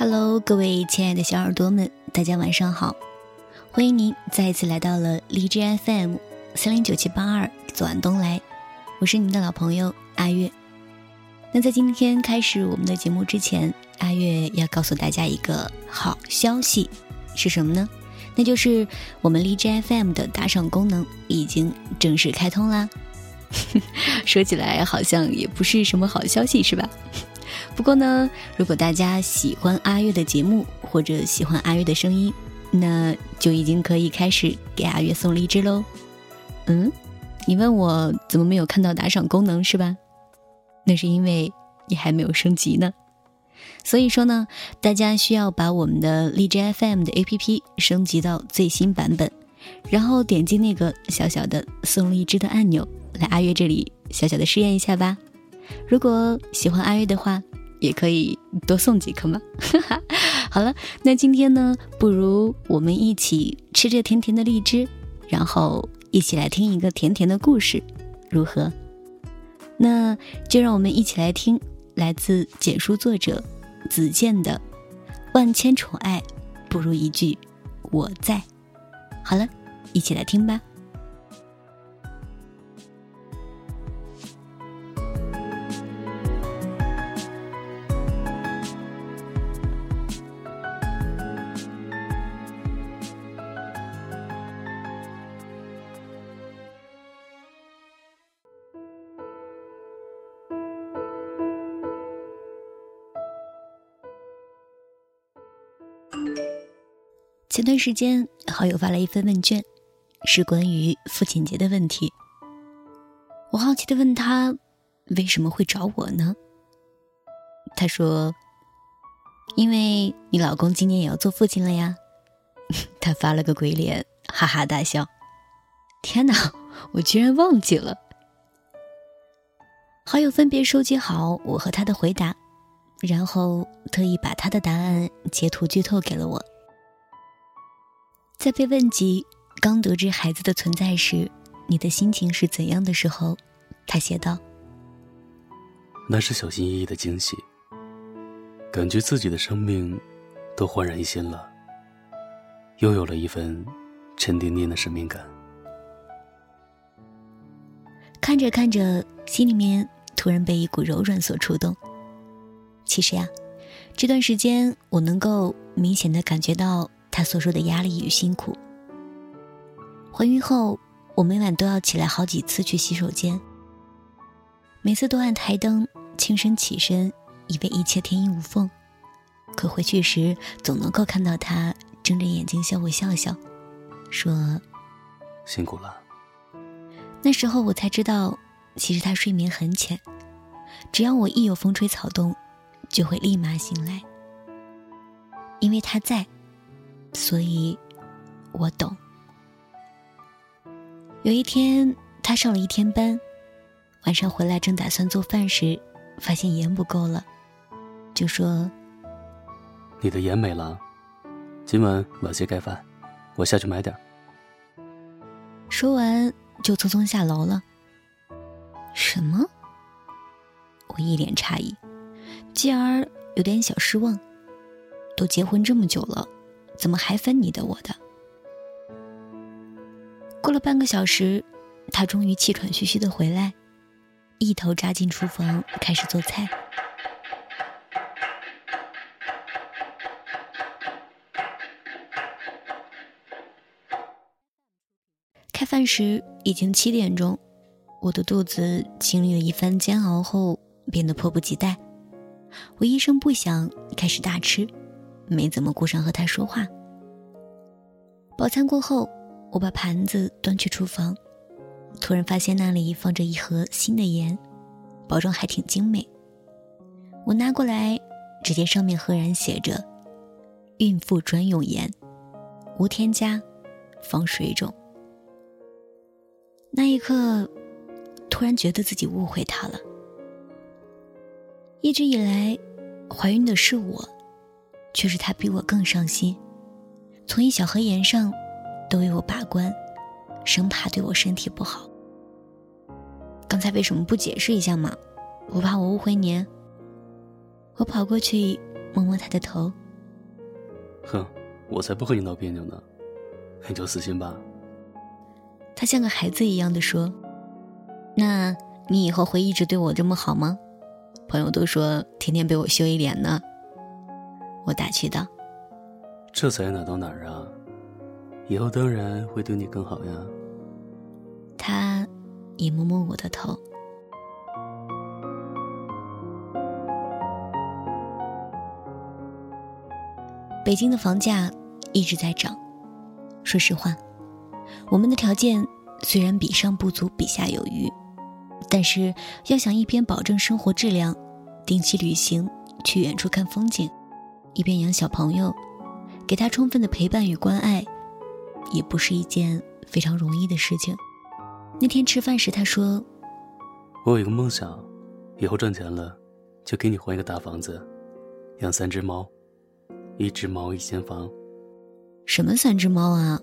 Hello，各位亲爱的小耳朵们，大家晚上好！欢迎您再一次来到了荔枝 FM 三零九七八二，左岸东来，我是你们的老朋友阿月。那在今天开始我们的节目之前，阿月要告诉大家一个好消息，是什么呢？那就是我们荔枝 FM 的打赏功能已经正式开通啦。说起来好像也不是什么好消息，是吧？不过呢，如果大家喜欢阿月的节目或者喜欢阿月的声音，那就已经可以开始给阿月送荔枝喽。嗯，你问我怎么没有看到打赏功能是吧？那是因为你还没有升级呢。所以说呢，大家需要把我们的荔枝 FM 的 APP 升级到最新版本，然后点击那个小小的送荔枝的按钮，来阿月这里小小的试验一下吧。如果喜欢阿月的话，也可以多送几颗嘛。好了，那今天呢，不如我们一起吃着甜甜的荔枝，然后一起来听一个甜甜的故事，如何？那就让我们一起来听来自简书作者子健的“万千宠爱不如一句我在”。好了，一起来听吧。前段时间，好友发了一份问卷，是关于父亲节的问题。我好奇的问他，为什么会找我呢？他说：“因为你老公今年也要做父亲了呀。”他发了个鬼脸，哈哈大笑。天哪，我居然忘记了！好友分别收集好我和他的回答，然后特意把他的答案截图剧透给了我。在被问及刚得知孩子的存在时，你的心情是怎样的时候，他写道：“那是小心翼翼的惊喜，感觉自己的生命都焕然一新了，又有了一份沉甸甸的使命感。”看着看着，心里面突然被一股柔软所触动。其实呀，这段时间我能够明显的感觉到。他所说的压力与辛苦。怀孕后，我每晚都要起来好几次去洗手间，每次都按台灯，轻声起身，以为一切天衣无缝。可回去时，总能够看到他睁着眼睛向我笑笑，说：“辛苦了。”那时候我才知道，其实他睡眠很浅，只要我一有风吹草动，就会立马醒来，因为他在。所以，我懂。有一天，他上了一天班，晚上回来正打算做饭时，发现盐不够了，就说：“你的盐没了，今晚晚些盖饭，我下去买点。”说完就匆匆下楼了。什么？我一脸诧异，继而有点小失望。都结婚这么久了。怎么还分你的我的？过了半个小时，他终于气喘吁吁的回来，一头扎进厨房开始做菜。开饭时已经七点钟，我的肚子经历了一番煎熬后变得迫不及待，我一声不响开始大吃。没怎么顾上和他说话。饱餐过后，我把盘子端去厨房，突然发现那里放着一盒新的盐，包装还挺精美。我拿过来，只见上面赫然写着“孕妇专用盐，无添加，防水肿”。那一刻，突然觉得自己误会他了。一直以来，怀孕的是我。却是他比我更上心，从一小盒盐上，都为我把关，生怕对我身体不好。刚才为什么不解释一下嘛？我怕我误会您。我跑过去摸摸他的头，哼，我才不和你闹别扭呢，你就死心吧。他像个孩子一样的说：“那你以后会一直对我这么好吗？”朋友都说天天被我羞一脸呢。我打趣道：“这才哪到哪儿啊？以后当然会对你更好呀。”他也摸摸我的头。北京的房价一直在涨，说实话。我们的条件虽然比上不足，比下有余，但是要想一边保证生活质量，定期旅行去远处看风景，一边养小朋友，给他充分的陪伴与关爱，也不是一件非常容易的事情。那天吃饭时，他说：“我有一个梦想，以后赚钱了，就给你换一个大房子，养三只猫，一只猫一间房。”什么三只猫啊？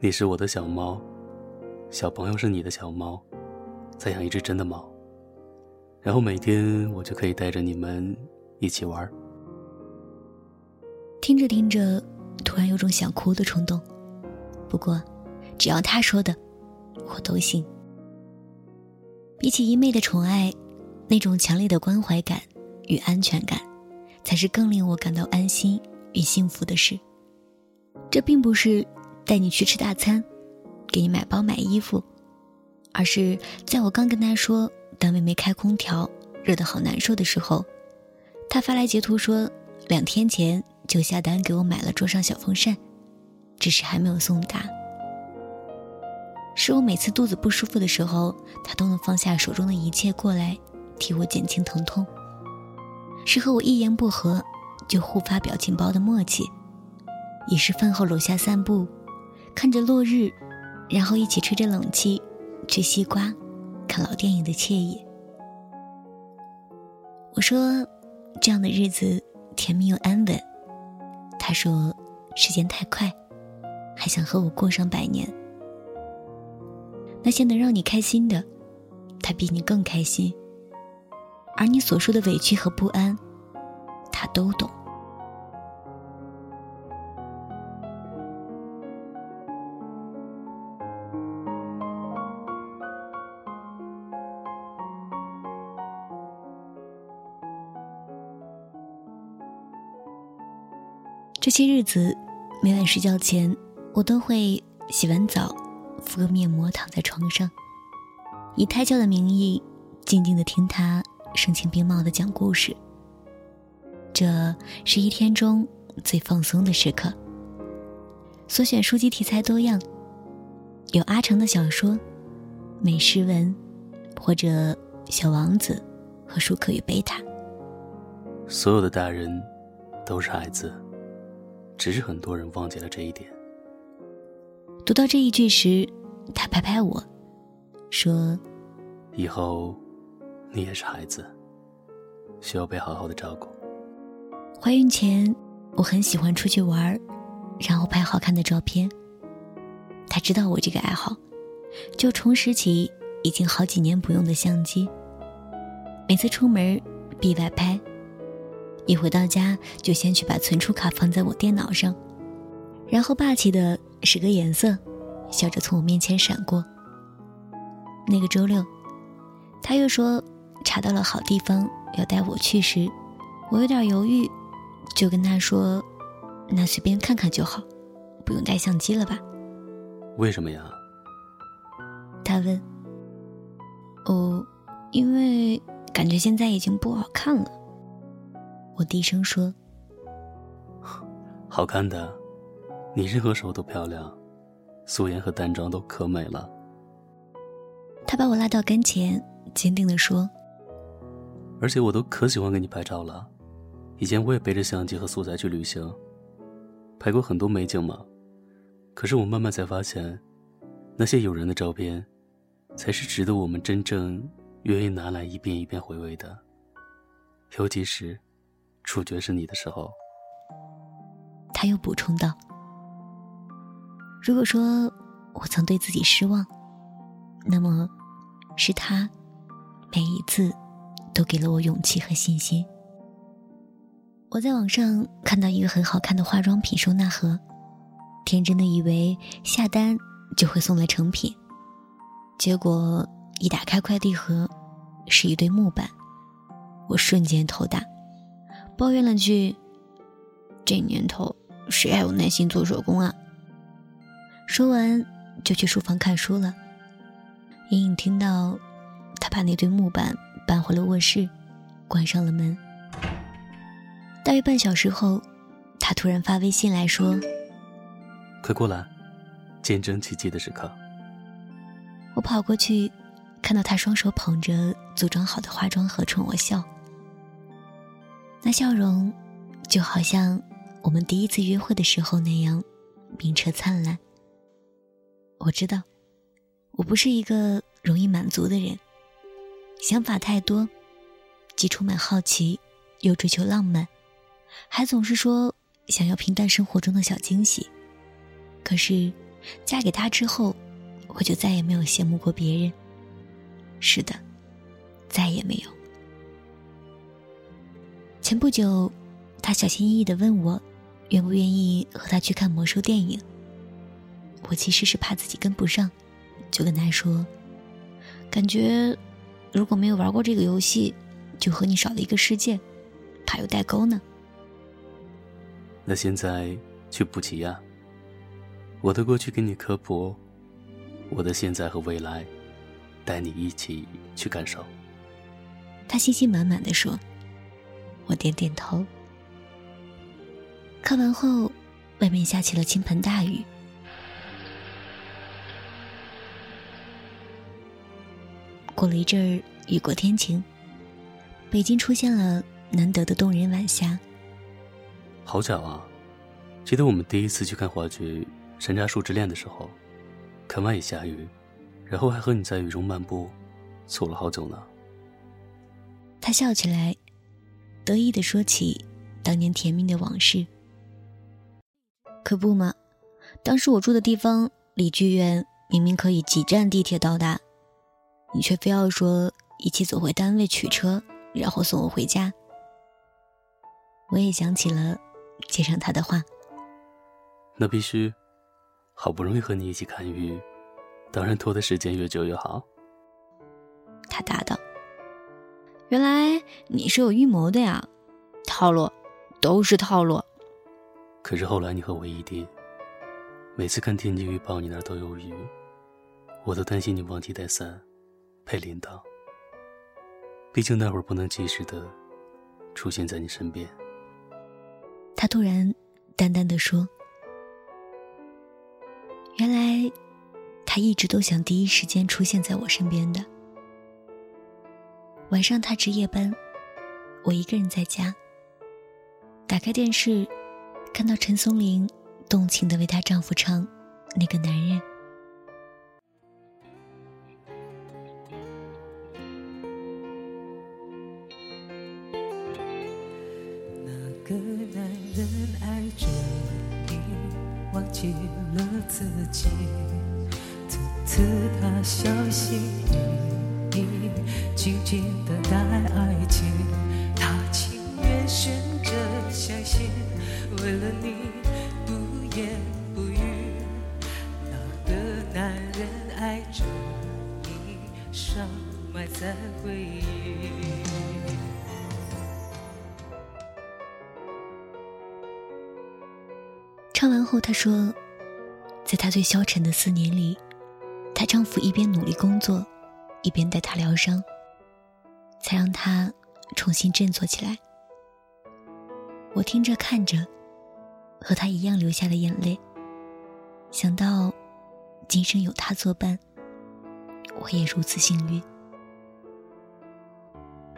你是我的小猫，小朋友是你的小猫，再养一只真的猫，然后每天我就可以带着你们一起玩。听着听着，突然有种想哭的冲动。不过，只要他说的，我都信。比起一昧的宠爱，那种强烈的关怀感与安全感，才是更令我感到安心与幸福的事。这并不是。带你去吃大餐，给你买包买衣服，而是在我刚跟他说单位没开空调，热得好难受的时候，他发来截图说两天前就下单给我买了桌上小风扇，只是还没有送达。是我每次肚子不舒服的时候，他都能放下手中的一切过来替我减轻疼痛。是和我一言不合就互发表情包的默契，也是饭后楼下散步。看着落日，然后一起吹着冷气，吃西瓜，看老电影的惬意。我说，这样的日子甜蜜又安稳。他说，时间太快，还想和我过上百年。那些能让你开心的，他比你更开心。而你所说的委屈和不安，他都懂。这些日子，每晚睡觉前，我都会洗完澡，敷个面膜，躺在床上，以胎教的名义，静静的听他声情并茂的讲故事。这是一天中最放松的时刻。所选书籍题材多样，有阿成的小说、美诗文，或者《小王子》和《舒克与贝塔》。所有的大人都是孩子。只是很多人忘记了这一点。读到这一句时，他拍拍我，说：“以后，你也是孩子，需要被好好的照顾。”怀孕前，我很喜欢出去玩，然后拍好看的照片。他知道我这个爱好，就重拾起已经好几年不用的相机。每次出门，必外拍。一回到家，就先去把存储卡放在我电脑上，然后霸气的使个眼色，笑着从我面前闪过。那个周六，他又说查到了好地方要带我去时，我有点犹豫，就跟他说：“那随便看看就好，不用带相机了吧？”为什么呀？他问。哦，因为感觉现在已经不好看了。我低声说：“好看的，你任何时候都漂亮，素颜和淡妆都可美了。”他把我拉到跟前，坚定的说：“而且我都可喜欢给你拍照了，以前我也背着相机和素材去旅行，拍过很多美景嘛。可是我慢慢才发现，那些有人的照片，才是值得我们真正愿意拿来一遍一遍回味的，尤其是……”主角是你的时候，他又补充道：“如果说我曾对自己失望，那么是他每一次都给了我勇气和信心。”我在网上看到一个很好看的化妆品收纳盒，天真的以为下单就会送来成品，结果一打开快递盒，是一堆木板，我瞬间头大，抱怨了句：“这年头谁还有耐心做手工啊？”说完就去书房看书了，隐隐听到他把那堆木板搬回了卧室，关上了门。大约半小时后，他突然发微信来说：“快过来，见证奇迹的时刻。”我跑过去，看到他双手捧着组装好的化妆盒冲我笑，那笑容就好像我们第一次约会的时候那样明澈灿烂。我知道，我不是一个容易满足的人，想法太多，既充满好奇，又追求浪漫。还总是说想要平淡生活中的小惊喜，可是嫁给他之后，我就再也没有羡慕过别人。是的，再也没有。前不久，他小心翼翼地问我，愿不愿意和他去看魔兽电影。我其实是怕自己跟不上，就跟他说，感觉如果没有玩过这个游戏，就和你少了一个世界，怕有代沟呢。那现在去补齐呀！我的过去给你科普，我的现在和未来，带你一起去感受。他信心满满的说：“我点点头。”看完后，外面下起了倾盆大雨。过了一阵儿，雨过天晴，北京出现了难得的动人晚霞。好巧啊！记得我们第一次去看话剧《山楂树之恋》的时候，看完也下雨，然后还和你在雨中漫步，走了好久呢。他笑起来，得意的说起当年甜蜜的往事。可不嘛，当时我住的地方离剧院明明可以几站地铁到达，你却非要说一起走回单位取车，然后送我回家。我也想起了。接上他的话，那必须，好不容易和你一起看雨，当然拖的时间越久越好。他答道：“原来你是有预谋的呀，套路，都是套路。”可是后来你和我异地，每次看天气预报，你那都有雨，我都担心你忘记带伞，陪领导。毕竟那会儿不能及时的出现在你身边。他突然淡淡的说：“原来，他一直都想第一时间出现在我身边的。晚上他值夜班，我一个人在家。打开电视，看到陈松伶动情的为她丈夫唱《那个男人》。”那个男人爱着你，忘记了自己，从此他小心翼翼，紧紧的待爱情。他情愿选择相信，为了你不言不语。那个男人爱着你，伤埋在回忆。唱完后，她说：“在她最消沉的四年里，她丈夫一边努力工作，一边带他疗伤，才让他重新振作起来。”我听着看着，和他一样流下了眼泪。想到今生有他作伴，我也如此幸运。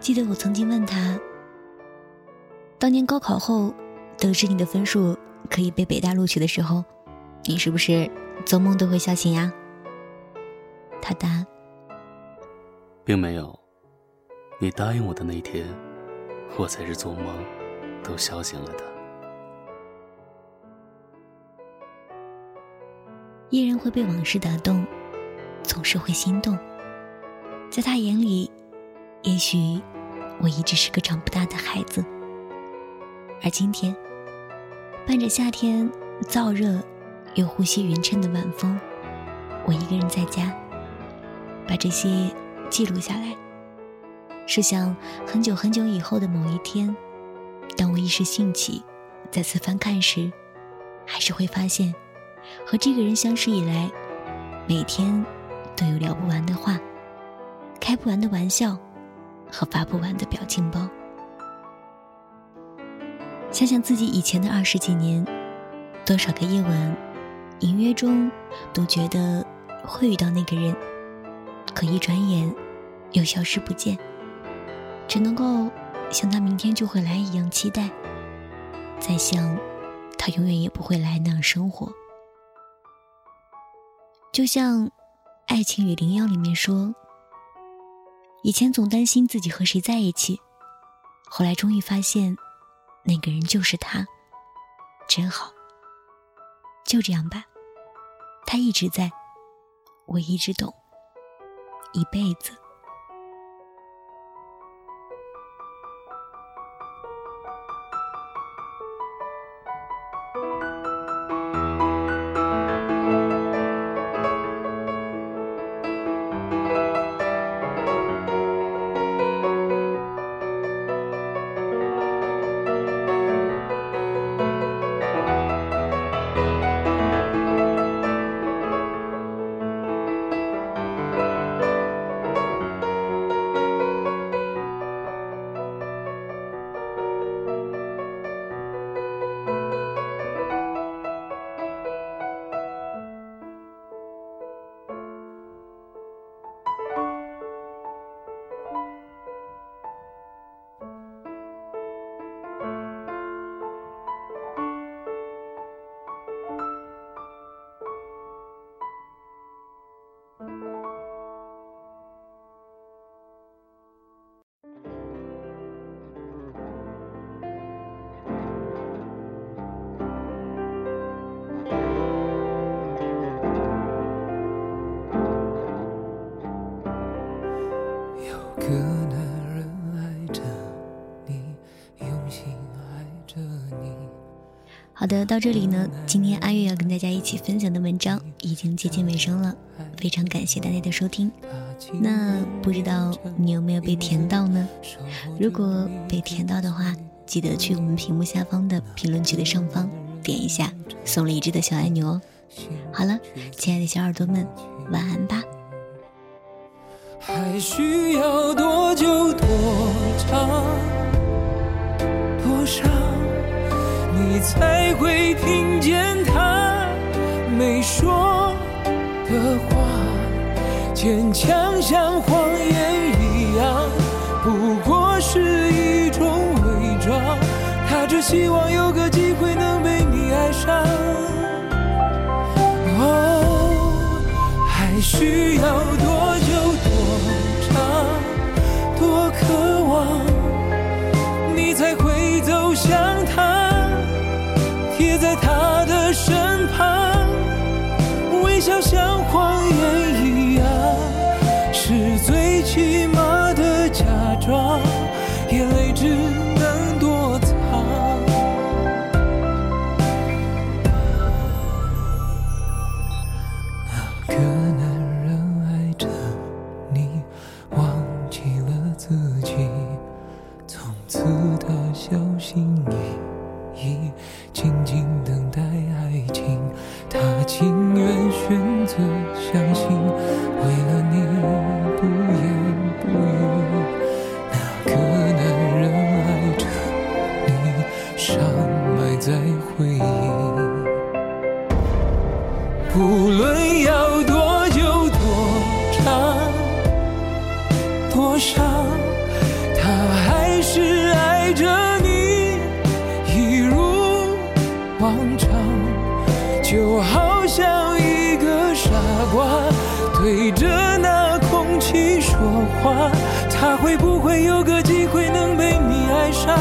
记得我曾经问他：“当年高考后，得知你的分数。”可以被北大录取的时候，你是不是做梦都会笑醒呀？他答：“并没有，你答应我的那天，我才是做梦都笑醒了的。”依然会被往事打动，总是会心动。在他眼里，也许我一直是个长不大的孩子。而今天，伴着夏天燥热又呼吸匀称的晚风，我一个人在家，把这些记录下来。试想，很久很久以后的某一天，当我一时兴起，再次翻看时，还是会发现，和这个人相识以来，每天都有聊不完的话，开不完的玩笑，和发不完的表情包。想想自己以前的二十几年，多少个夜晚，隐约中都觉得会遇到那个人，可一转眼又消失不见，只能够像他明天就会来一样期待，再像他永远也不会来那样生活。就像《爱情与灵药》里面说，以前总担心自己和谁在一起，后来终于发现。那个人就是他，真好。就这样吧，他一直在，我一直懂，一辈子。的，到这里呢，今天阿月要跟大家一起分享的文章已经接近尾声了，非常感谢大家的收听。那不知道你有没有被甜到呢？如果被甜到的话，记得去我们屏幕下方的评论区的上方点一下送荔枝的小按钮哦。好了，亲爱的小耳朵们，晚安吧。还需要多久多长多少？你才会听见他没说的话，坚强像谎言一样，不过是一种伪装。他只希望有个机会能被你爱上。哦，还需要多久多长多渴望，想不会有个机会能被你爱上？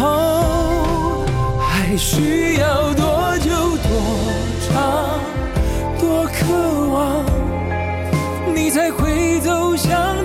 哦，还需要多久多长多渴望，你才会走向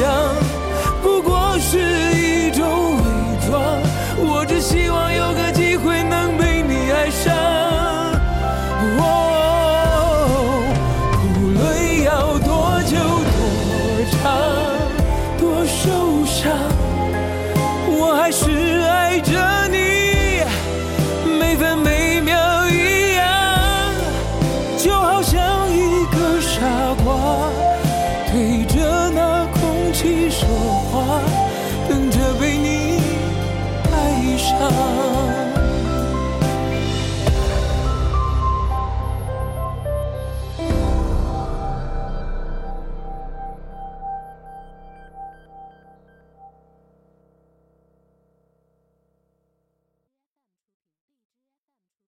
样不过是一种伪装。我只希望有个机会能被你爱上。哦，无论要多久多长多受伤，我还是